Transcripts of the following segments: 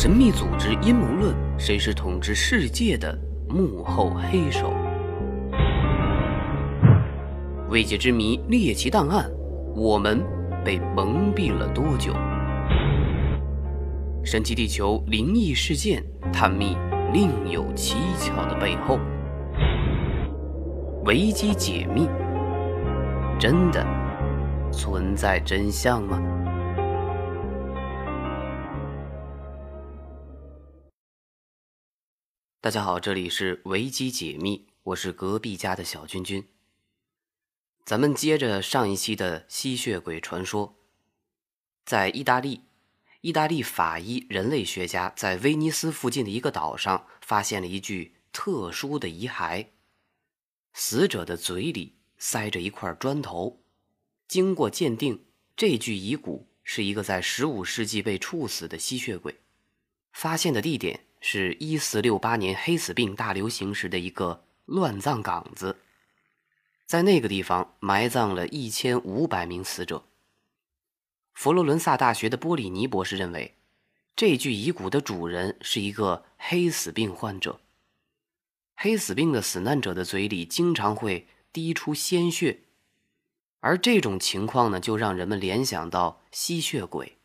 神秘组织阴谋论，谁是统治世界的幕后黑手？未解之谜，猎奇档案，我们被蒙蔽了多久？神奇地球灵异事件，探秘另有蹊跷的背后。危机解密，真的存在真相吗？大家好，这里是维基解密，我是隔壁家的小君君。咱们接着上一期的吸血鬼传说，在意大利，意大利法医人类学家在威尼斯附近的一个岛上发现了一具特殊的遗骸，死者的嘴里塞着一块砖头。经过鉴定，这具遗骨是一个在15世纪被处死的吸血鬼。发现的地点。是一四六八年黑死病大流行时的一个乱葬岗子，在那个地方埋葬了一千五百名死者。佛罗伦萨大学的波里尼博士认为，这具遗骨的主人是一个黑死病患者。黑死病的死难者的嘴里经常会滴出鲜血，而这种情况呢，就让人们联想到吸血鬼。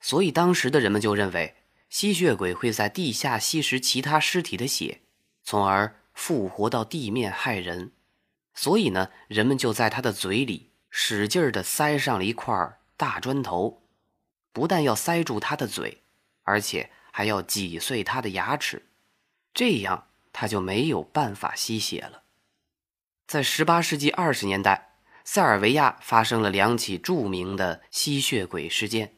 所以当时的人们就认为。吸血鬼会在地下吸食其他尸体的血，从而复活到地面害人。所以呢，人们就在他的嘴里使劲的塞上了一块大砖头，不但要塞住他的嘴，而且还要挤碎他的牙齿，这样他就没有办法吸血了。在18世纪20年代，塞尔维亚发生了两起著名的吸血鬼事件，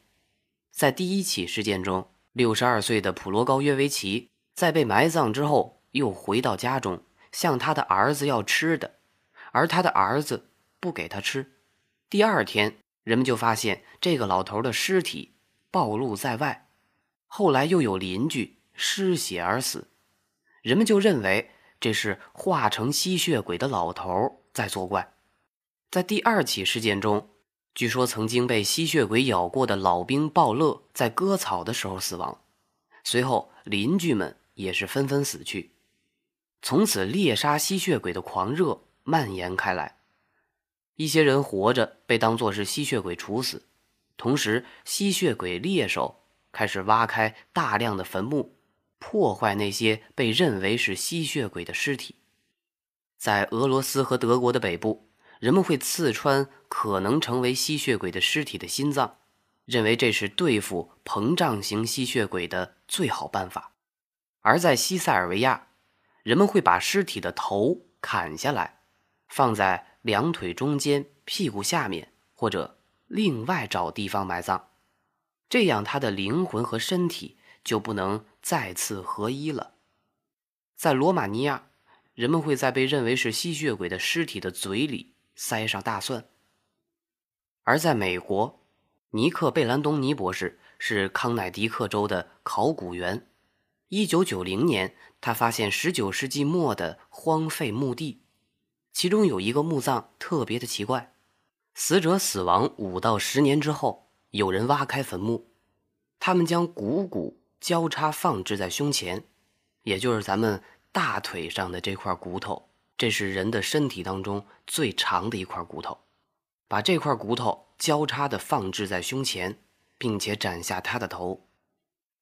在第一起事件中。六十二岁的普罗高约维奇在被埋葬之后，又回到家中，向他的儿子要吃的，而他的儿子不给他吃。第二天，人们就发现这个老头的尸体暴露在外。后来又有邻居失血而死，人们就认为这是化成吸血鬼的老头在作怪。在第二起事件中。据说曾经被吸血鬼咬过的老兵鲍勒在割草的时候死亡，随后邻居们也是纷纷死去，从此猎杀吸血鬼的狂热蔓延开来。一些人活着被当作是吸血鬼处死，同时吸血鬼猎手开始挖开大量的坟墓，破坏那些被认为是吸血鬼的尸体。在俄罗斯和德国的北部。人们会刺穿可能成为吸血鬼的尸体的心脏，认为这是对付膨胀型吸血鬼的最好办法。而在西塞尔维亚，人们会把尸体的头砍下来，放在两腿中间、屁股下面，或者另外找地方埋葬，这样他的灵魂和身体就不能再次合一了。在罗马尼亚，人们会在被认为是吸血鬼的尸体的嘴里。塞上大蒜。而在美国，尼克·贝兰东尼博士是康乃狄克州的考古员。1990年，他发现19世纪末的荒废墓地，其中有一个墓葬特别的奇怪：死者死亡五到十年之后，有人挖开坟墓，他们将股骨交叉放置在胸前，也就是咱们大腿上的这块骨头。这是人的身体当中最长的一块骨头，把这块骨头交叉的放置在胸前，并且斩下他的头。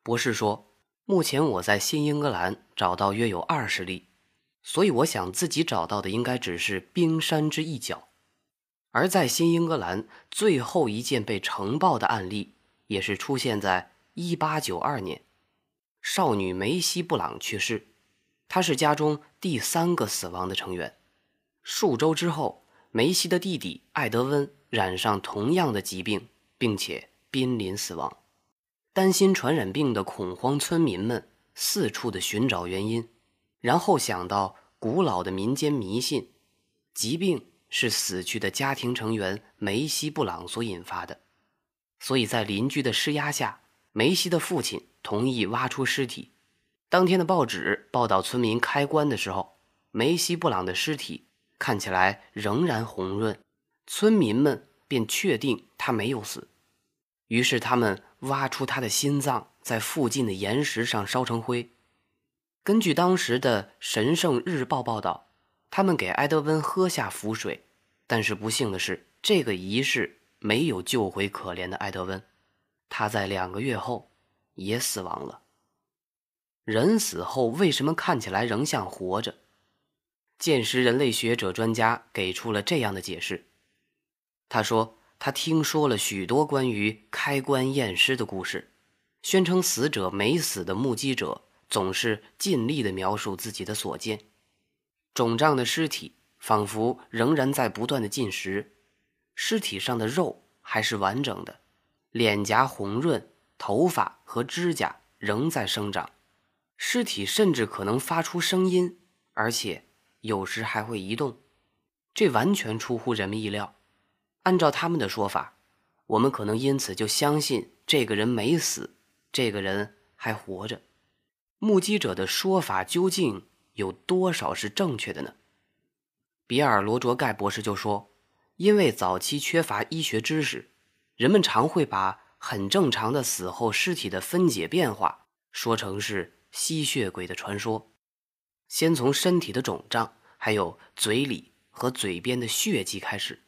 博士说：“目前我在新英格兰找到约有二十例，所以我想自己找到的应该只是冰山之一角。”而在新英格兰最后一件被呈报的案例，也是出现在1892年，少女梅西·布朗去世。他是家中第三个死亡的成员。数周之后，梅西的弟弟艾德温染上同样的疾病，并且濒临死亡。担心传染病的恐慌村民们四处的寻找原因，然后想到古老的民间迷信：疾病是死去的家庭成员梅西·布朗所引发的。所以在邻居的施压下，梅西的父亲同意挖出尸体。当天的报纸报道，村民开棺的时候，梅西·布朗的尸体看起来仍然红润，村民们便确定他没有死。于是他们挖出他的心脏，在附近的岩石上烧成灰。根据当时的《神圣日报》报道，他们给埃德温喝下符水，但是不幸的是，这个仪式没有救回可怜的埃德温，他在两个月后也死亡了。人死后为什么看起来仍像活着？见识人类学者专家给出了这样的解释。他说，他听说了许多关于开棺验尸的故事，宣称死者没死的目击者总是尽力地描述自己的所见。肿胀的尸体仿佛仍然在不断的进食，尸体上的肉还是完整的，脸颊红润，头发和指甲仍在生长。尸体甚至可能发出声音，而且有时还会移动，这完全出乎人们意料。按照他们的说法，我们可能因此就相信这个人没死，这个人还活着。目击者的说法究竟有多少是正确的呢？比尔·罗卓盖博士就说：“因为早期缺乏医学知识，人们常会把很正常的死后尸体的分解变化说成是。”吸血鬼的传说，先从身体的肿胀，还有嘴里和嘴边的血迹开始。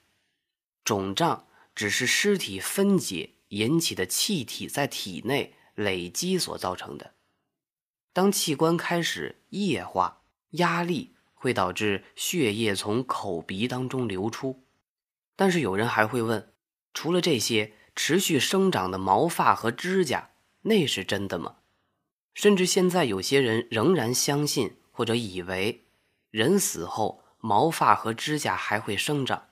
肿胀只是尸体分解引起的气体在体内累积所造成的。当器官开始液化，压力会导致血液从口鼻当中流出。但是有人还会问：除了这些持续生长的毛发和指甲，那是真的吗？甚至现在，有些人仍然相信或者以为，人死后毛发和指甲还会生长。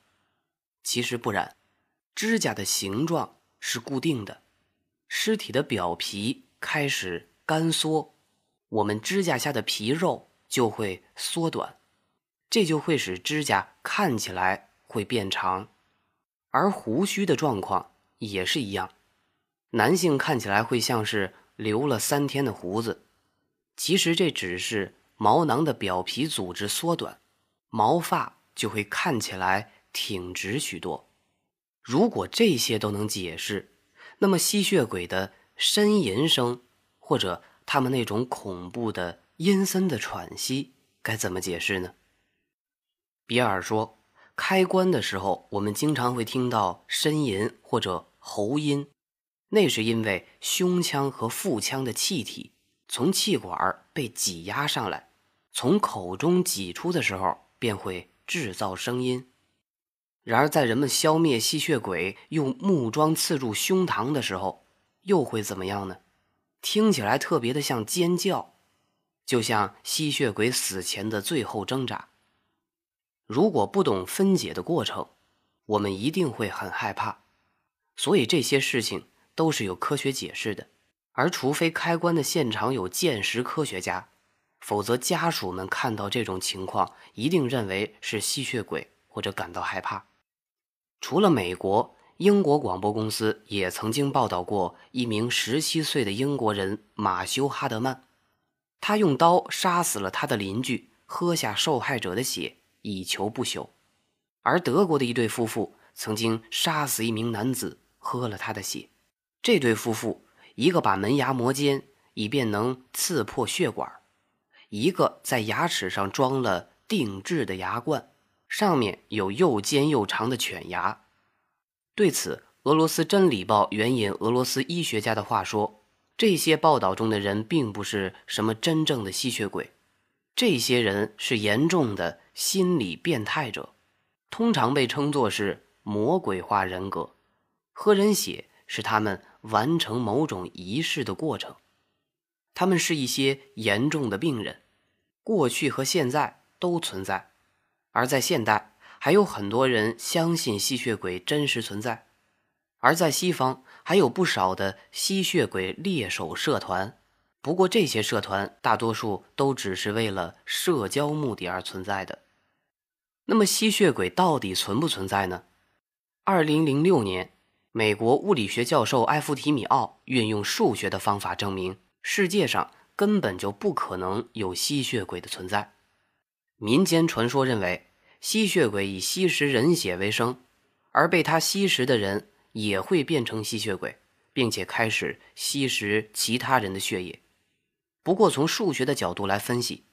其实不然，指甲的形状是固定的，尸体的表皮开始干缩，我们指甲下的皮肉就会缩短，这就会使指甲看起来会变长，而胡须的状况也是一样，男性看起来会像是。留了三天的胡子，其实这只是毛囊的表皮组织缩短，毛发就会看起来挺直许多。如果这些都能解释，那么吸血鬼的呻吟声，或者他们那种恐怖的阴森的喘息，该怎么解释呢？比尔说，开关的时候，我们经常会听到呻吟或者喉音。那是因为胸腔和腹腔的气体从气管被挤压上来，从口中挤出的时候便会制造声音。然而，在人们消灭吸血鬼用木桩刺入胸膛的时候，又会怎么样呢？听起来特别的像尖叫，就像吸血鬼死前的最后挣扎。如果不懂分解的过程，我们一定会很害怕。所以这些事情。都是有科学解释的，而除非开棺的现场有见识科学家，否则家属们看到这种情况一定认为是吸血鬼或者感到害怕。除了美国，英国广播公司也曾经报道过一名十七岁的英国人马修·哈德曼，他用刀杀死了他的邻居，喝下受害者的血以求不朽；而德国的一对夫妇曾经杀死一名男子，喝了他的血。这对夫妇，一个把门牙磨尖，以便能刺破血管；一个在牙齿上装了定制的牙冠，上面有又尖又长的犬牙。对此，俄罗斯《真理报》援引俄罗斯医学家的话说：“这些报道中的人并不是什么真正的吸血鬼，这些人是严重的心理变态者，通常被称作是魔鬼化人格。喝人血是他们。”完成某种仪式的过程，他们是一些严重的病人，过去和现在都存在，而在现代还有很多人相信吸血鬼真实存在，而在西方还有不少的吸血鬼猎手社团，不过这些社团大多数都只是为了社交目的而存在的。那么吸血鬼到底存不存在呢？二零零六年。美国物理学教授埃夫提米奥运用数学的方法证明，世界上根本就不可能有吸血鬼的存在。民间传说认为，吸血鬼以吸食人血为生，而被他吸食的人也会变成吸血鬼，并且开始吸食其他人的血液。不过，从数学的角度来分析，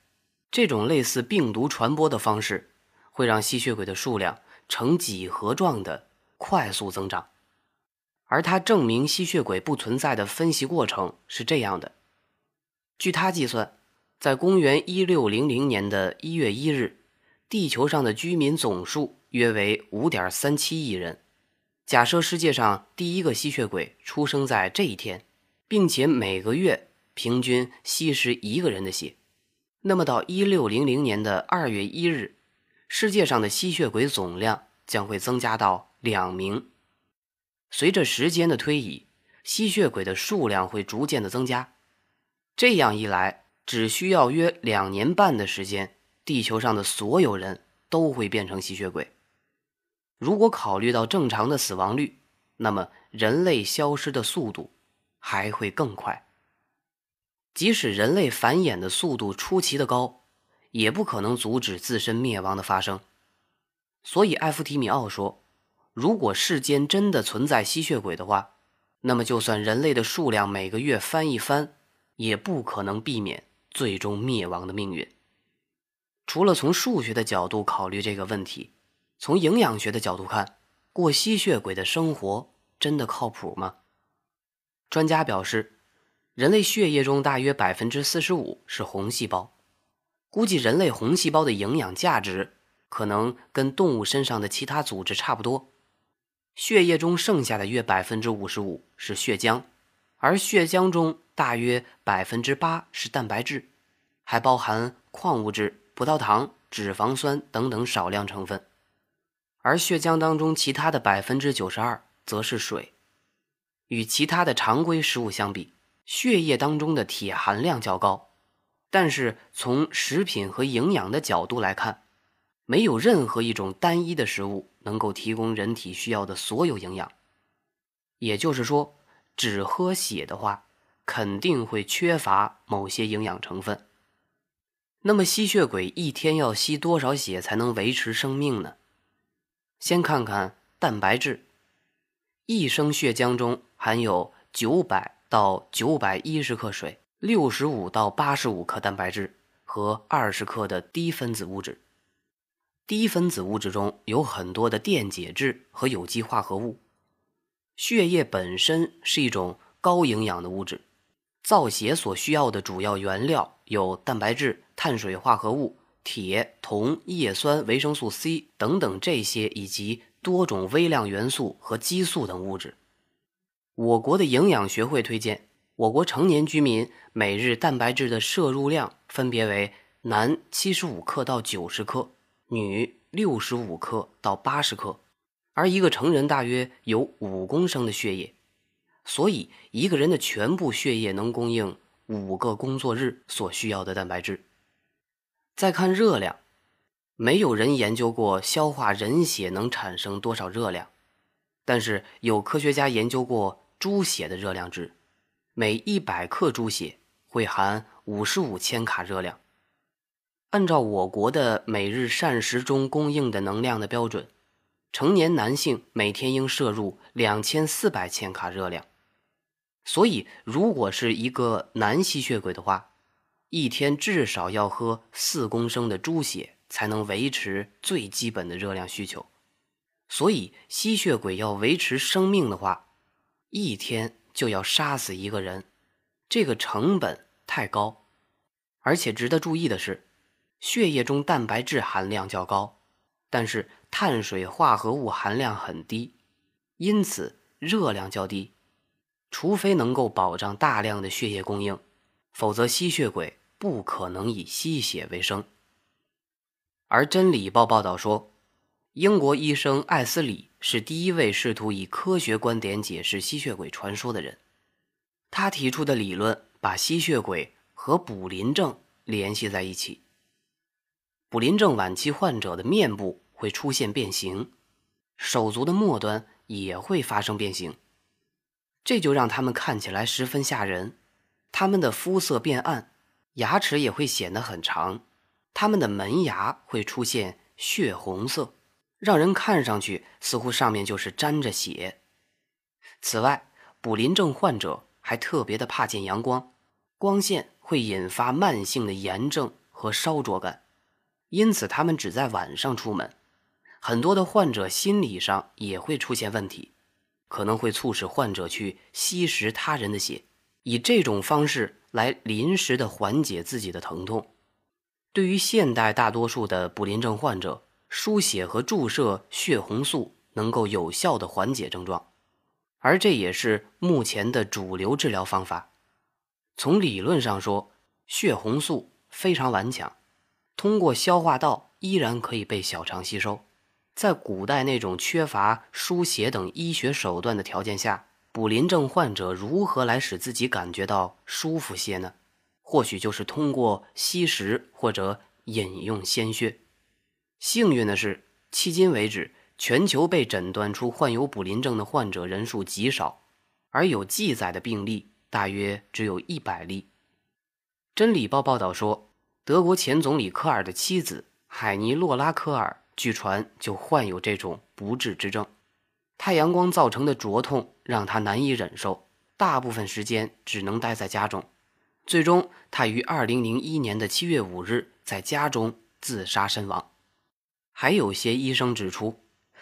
这种类似病毒传播的方式，会让吸血鬼的数量呈几何状的快速增长。而他证明吸血鬼不存在的分析过程是这样的：据他计算，在公元一六零零年的一月一日，地球上的居民总数约为五点三七亿人。假设世界上第一个吸血鬼出生在这一天，并且每个月。平均吸食一个人的血，那么到一六零零年的二月一日，世界上的吸血鬼总量将会增加到两名。随着时间的推移，吸血鬼的数量会逐渐的增加。这样一来，只需要约两年半的时间，地球上的所有人都会变成吸血鬼。如果考虑到正常的死亡率，那么人类消失的速度还会更快。即使人类繁衍的速度出奇的高，也不可能阻止自身灭亡的发生。所以，艾夫提米奥说：“如果世间真的存在吸血鬼的话，那么就算人类的数量每个月翻一番，也不可能避免最终灭亡的命运。”除了从数学的角度考虑这个问题，从营养学的角度看，过吸血鬼的生活真的靠谱吗？专家表示。人类血液中大约百分之四十五是红细胞，估计人类红细胞的营养价值可能跟动物身上的其他组织差不多。血液中剩下的约百分之五十五是血浆，而血浆中大约百分之八是蛋白质，还包含矿物质、葡萄糖、脂肪酸等等少量成分。而血浆当中其他的百分之九十二则是水。与其他的常规食物相比，血液当中的铁含量较高，但是从食品和营养的角度来看，没有任何一种单一的食物能够提供人体需要的所有营养。也就是说，只喝血的话，肯定会缺乏某些营养成分。那么，吸血鬼一天要吸多少血才能维持生命呢？先看看蛋白质，一升血浆中含有九百。到九百一十克水，六十五到八十五克蛋白质和二十克的低分子物质。低分子物质中有很多的电解质和有机化合物。血液本身是一种高营养的物质，造血所需要的主要原料有蛋白质、碳水化合物、铁、铜、叶酸、维生素 C 等等这些，以及多种微量元素和激素等物质。我国的营养学会推荐，我国成年居民每日蛋白质的摄入量分别为：男七十五克到九十克，女六十五克到八十克。而一个成人大约有五公升的血液，所以一个人的全部血液能供应五个工作日所需要的蛋白质。再看热量，没有人研究过消化人血能产生多少热量，但是有科学家研究过。猪血的热量值，每一百克猪血会含五十五千卡热量。按照我国的每日膳食中供应的能量的标准，成年男性每天应摄入两千四百千卡热量。所以，如果是一个男吸血鬼的话，一天至少要喝四公升的猪血才能维持最基本的热量需求。所以，吸血鬼要维持生命的话，一天就要杀死一个人，这个成本太高。而且值得注意的是，血液中蛋白质含量较高，但是碳水化合物含量很低，因此热量较低。除非能够保障大量的血液供应，否则吸血鬼不可能以吸血为生。而《真理报》报道说。英国医生艾斯里是第一位试图以科学观点解释吸血鬼传说的人。他提出的理论把吸血鬼和卟啉症联系在一起。卟啉症晚期患者的面部会出现变形，手足的末端也会发生变形，这就让他们看起来十分吓人。他们的肤色变暗，牙齿也会显得很长，他们的门牙会出现血红色。让人看上去似乎上面就是沾着血。此外，卟啉症患者还特别的怕见阳光，光线会引发慢性的炎症和烧灼感，因此他们只在晚上出门。很多的患者心理上也会出现问题，可能会促使患者去吸食他人的血，以这种方式来临时的缓解自己的疼痛。对于现代大多数的卟啉症患者，输血和注射血红素能够有效的缓解症状，而这也是目前的主流治疗方法。从理论上说，血红素非常顽强，通过消化道依然可以被小肠吸收。在古代那种缺乏输血等医学手段的条件下，卟啉症患者如何来使自己感觉到舒服些呢？或许就是通过吸食或者饮用鲜血。幸运的是，迄今为止，全球被诊断出患有卟啉症的患者人数极少，而有记载的病例大约只有一百例。真理报报道说，德国前总理科尔的妻子海尼洛拉科尔。据传就患有这种不治之症，太阳光造成的灼痛让他难以忍受，大部分时间只能待在家中。最终，他于二零零一年的七月五日在家中自杀身亡。还有些医生指出，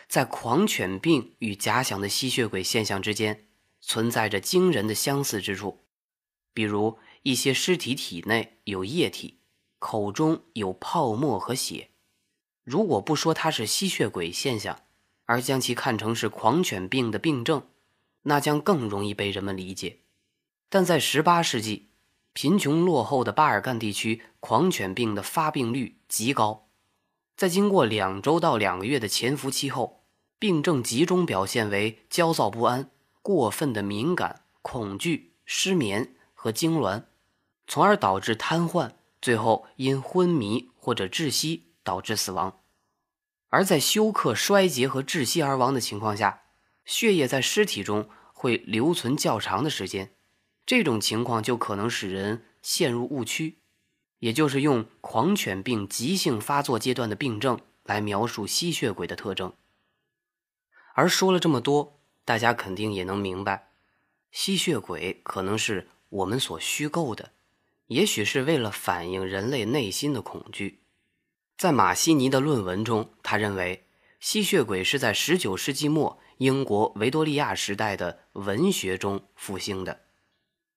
在狂犬病与假想的吸血鬼现象之间存在着惊人的相似之处，比如一些尸体体内有液体，口中有泡沫和血。如果不说它是吸血鬼现象，而将其看成是狂犬病的病症，那将更容易被人们理解。但在18世纪，贫穷落后的巴尔干地区狂犬病的发病率极高，在经过两周到两个月的潜伏期后，病症集中表现为焦躁不安、过分的敏感、恐惧、失眠和痉挛，从而导致瘫痪，最后因昏迷或者窒息。导致死亡，而在休克、衰竭和窒息而亡的情况下，血液在尸体中会留存较长的时间。这种情况就可能使人陷入误区，也就是用狂犬病急性发作阶段的病症来描述吸血鬼的特征。而说了这么多，大家肯定也能明白，吸血鬼可能是我们所虚构的，也许是为了反映人类内心的恐惧。在马西尼的论文中，他认为吸血鬼是在19世纪末英国维多利亚时代的文学中复兴的。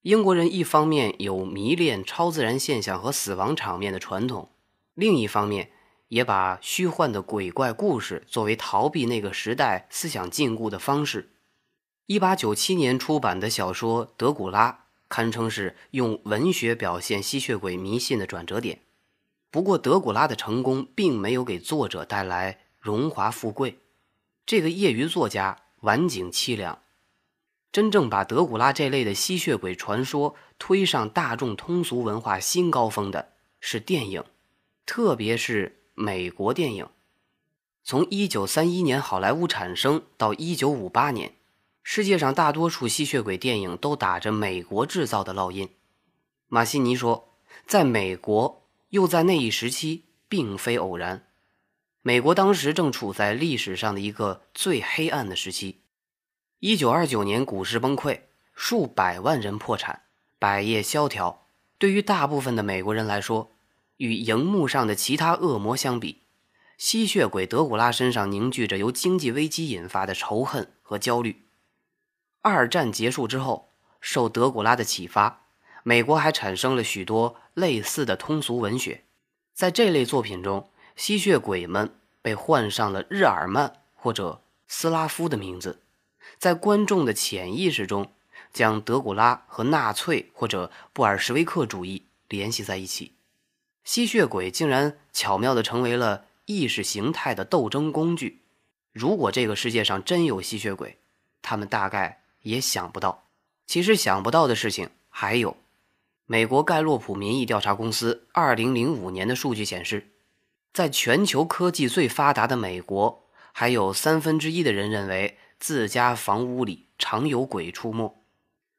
英国人一方面有迷恋超自然现象和死亡场面的传统，另一方面也把虚幻的鬼怪故事作为逃避那个时代思想禁锢的方式。1897年出版的小说《德古拉》堪称是用文学表现吸血鬼迷信的转折点。不过，德古拉的成功并没有给作者带来荣华富贵。这个业余作家晚景凄凉。真正把德古拉这类的吸血鬼传说推上大众通俗文化新高峰的是电影，特别是美国电影。从1931年好莱坞产生到1958年，世界上大多数吸血鬼电影都打着美国制造的烙印。马西尼说，在美国。又在那一时期，并非偶然。美国当时正处在历史上的一个最黑暗的时期。一九二九年股市崩溃，数百万人破产，百业萧条。对于大部分的美国人来说，与荧幕上的其他恶魔相比，吸血鬼德古拉身上凝聚着由经济危机引发的仇恨和焦虑。二战结束之后，受德古拉的启发。美国还产生了许多类似的通俗文学，在这类作品中，吸血鬼们被换上了日耳曼或者斯拉夫的名字，在观众的潜意识中，将德古拉和纳粹或者布尔什维克主义联系在一起。吸血鬼竟然巧妙地成为了意识形态的斗争工具。如果这个世界上真有吸血鬼，他们大概也想不到。其实想不到的事情还有。美国盖洛普民意调查公司2005年的数据显示，在全球科技最发达的美国，还有三分之一的人认为自家房屋里常有鬼出没。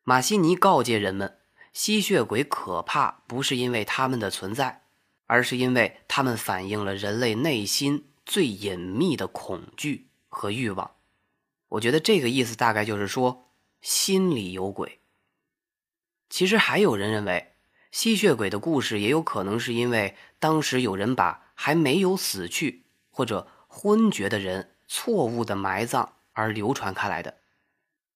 马西尼告诫人们，吸血鬼可怕不是因为他们的存在，而是因为他们反映了人类内心最隐秘的恐惧和欲望。我觉得这个意思大概就是说。心里有鬼。其实还有人认为，吸血鬼的故事也有可能是因为当时有人把还没有死去或者昏厥的人错误的埋葬而流传开来的。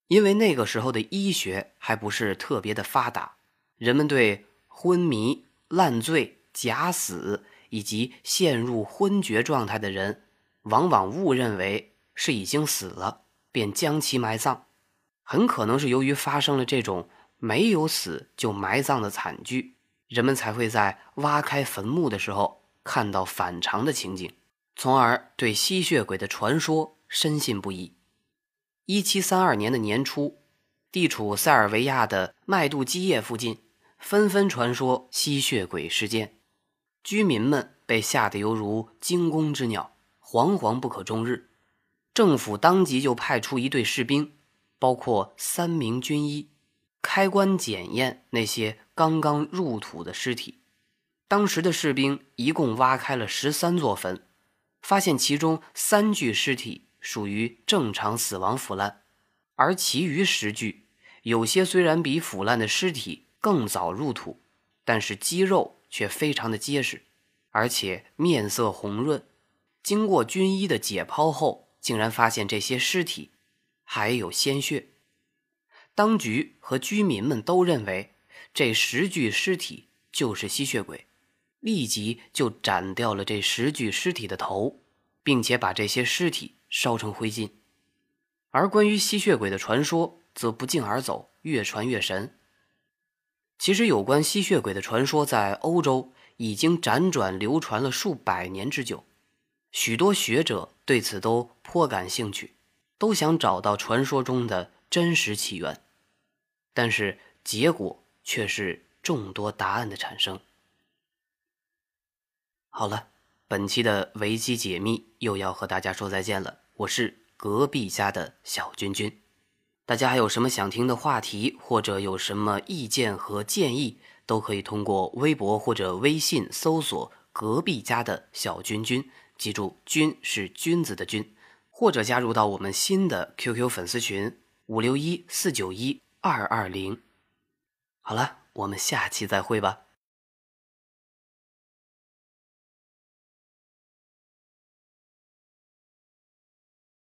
因为那个时候的医学还不是特别的发达，人们对昏迷、烂醉、假死以及陷入昏厥状态的人，往往误认为是已经死了，便将其埋葬。很可能是由于发生了这种没有死就埋葬的惨剧，人们才会在挖开坟墓的时候看到反常的情景，从而对吸血鬼的传说深信不疑。一七三二年的年初，地处塞尔维亚的麦杜基耶附近，纷纷传说吸血鬼事件，居民们被吓得犹如惊弓之鸟，惶惶不可终日。政府当即就派出一队士兵，包括三名军医，开棺检验那些刚刚入土的尸体。当时的士兵一共挖开了十三座坟，发现其中三具尸体。属于正常死亡腐烂，而其余十具，有些虽然比腐烂的尸体更早入土，但是肌肉却非常的结实，而且面色红润。经过军医的解剖后，竟然发现这些尸体还有鲜血。当局和居民们都认为这十具尸体就是吸血鬼，立即就斩掉了这十具尸体的头，并且把这些尸体。烧成灰烬，而关于吸血鬼的传说则不胫而走，越传越神。其实，有关吸血鬼的传说在欧洲已经辗转流传了数百年之久，许多学者对此都颇感兴趣，都想找到传说中的真实起源，但是结果却是众多答案的产生。好了。本期的维基解密又要和大家说再见了，我是隔壁家的小君君。大家还有什么想听的话题，或者有什么意见和建议，都可以通过微博或者微信搜索“隔壁家的小君君”，记住“君”是君子的“君”，或者加入到我们新的 QQ 粉丝群五六一四九一二二零。好了，我们下期再会吧。